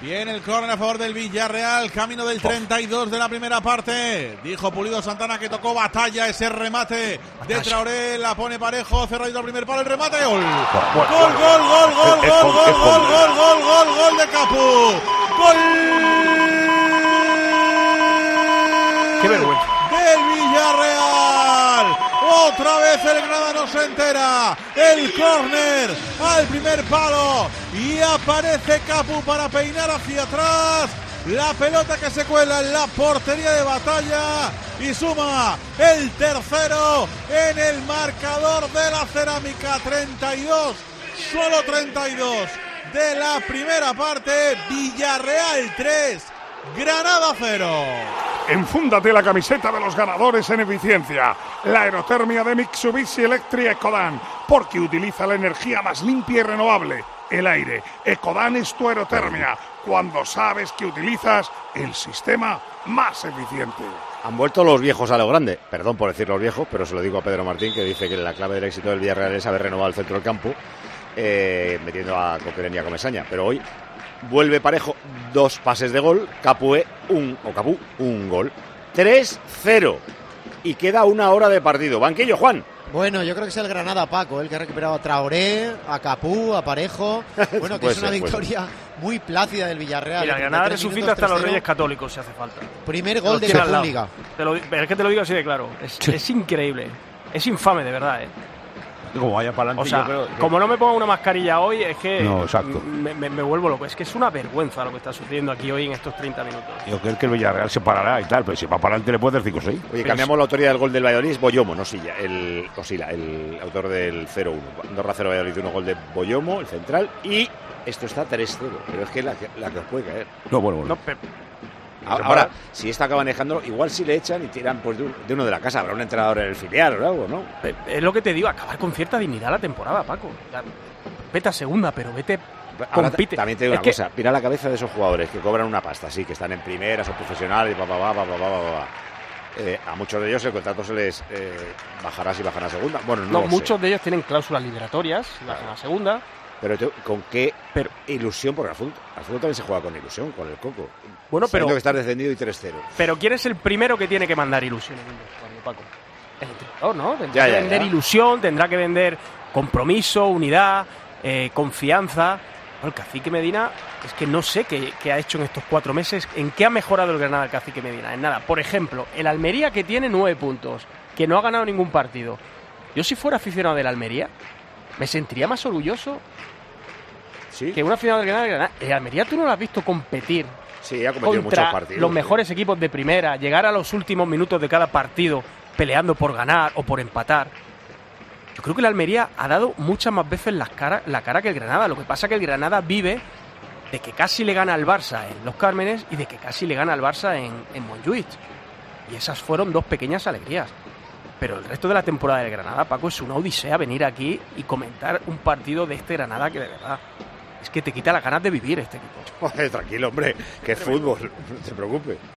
Viene el córner a favor del Villarreal, camino del 32 de la primera parte. Dijo Pulido Santana que tocó batalla ese remate de Traoré, la pone parejo, cerradito al primer palo, el remate, gol. Gol, gol, gol, gol, gol, gol, gol, gol, gol, gol, gol, de Capu. Gol. Qué vergüenza. Del Villarreal. Otra vez el se entera. El córner al primer palo. Y aparece Capu para peinar hacia atrás. La pelota que se cuela en la portería de batalla. Y suma el tercero en el marcador de la cerámica. 32. Solo 32 de la primera parte. Villarreal 3. Granada 0. Enfúndate la camiseta de los ganadores en eficiencia. La aerotermia de Mitsubishi Electric Ecodan, porque utiliza la energía más limpia y renovable, el aire. Ecodan es tu aerotermia, cuando sabes que utilizas el sistema más eficiente. Han vuelto los viejos a lo grande. Perdón por decir los viejos, pero se lo digo a Pedro Martín, que dice que la clave del éxito del Villarreal es haber renovado el centro del campo, eh, metiendo a Coquelin y a Comesaña. Pero hoy vuelve parejo dos pases de gol, Capué un, o Capú un gol. 3-0. Y queda una hora de partido. Banquillo, Juan. Bueno, yo creo que es el Granada Paco, el que ha recuperado a Traoré, a Capú, a Parejo. Bueno, que es una ser, victoria muy plácida del Villarreal. Mira, En Granada 33 resucita hasta los 3-0. Reyes Católicos si hace falta. Primer gol de la. Liga. Te lo di- es que te lo digo así de claro. Es, es increíble. Es infame, de verdad. ¿eh? Como vaya para adelante, O sea, yo creo que- como no me ponga una mascarilla hoy, es que No, exacto. me, me- me vuelvo loco. Es que es una vergüenza lo que está sucediendo aquí hoy en estos 30 minutos. Yo creo que el Villarreal se parará y tal, pero si va para adelante le puede hacer 5-6. Oye, cambiamos la autoría del gol del Valladolid, es Boyomo, no Silla, el, el autor del 0-1. Andorra 0 Valladolid, un gol de Boyomo, el central, y esto está 3-0, pero es que la, que- la que os puede caer. No, bueno, bueno. No, Ahora, si está acá manejando, igual si le echan y tiran pues, de uno de la casa. Habrá un entrenador en el filial o algo, ¿no? Eh, es lo que te digo, acabar con cierta dignidad la temporada, Paco. Vete a segunda, pero vete Ahora, también te digo una cosa, mira la cabeza de esos jugadores que cobran una pasta, sí, que están en primera, son profesionales, va, va, va, va, va, va, eh, a muchos de ellos el contrato se les eh, bajará si bajan a segunda. Bueno, no, no muchos de ellos tienen cláusulas liberatorias, si bajan a segunda. Pero te- con qué Pero- ilusión, porque al fútbol, al fútbol también se juega con ilusión, con el coco. Bueno, pero- que estás descendido y 3-0. Pero ¿quién es el primero que tiene que mandar ilusión en Paco? El entrenador, ¿no? Tendrá Ya, que ya, vender ya. ilusión, tendrá que vender compromiso, unidad, eh, confianza. Bueno, el cacique Medina es que no sé qué, qué ha hecho en estos cuatro meses, en qué ha mejorado el Granada el cacique Medina. En nada. Por ejemplo, el Almería que tiene nueve puntos, que no ha ganado ningún partido. Yo si fuera aficionado del Almería, me sentiría más orgulloso Sí, que una aficionado del Granada. El Almería tú no lo has visto competir sí, ha cometido muchos contra partidos. los mejores equipos de primera, llegar a los últimos minutos de cada partido peleando por ganar o por empatar. Yo creo que la Almería ha dado muchas más veces las cara- la cara que el Granada. Lo que pasa es que el Granada vive de que casi le gana al Barça en Los Cármenes y de que casi le gana al Barça en, en Montjuic. Y esas fueron dos pequeñas alegrías. Pero el resto de la temporada del Granada, Paco, es una odisea venir aquí y comentar un partido de este Granada que de verdad es que te quita las ganas de vivir este equipo. Joder, tranquilo, hombre, que es fútbol, no te preocupes.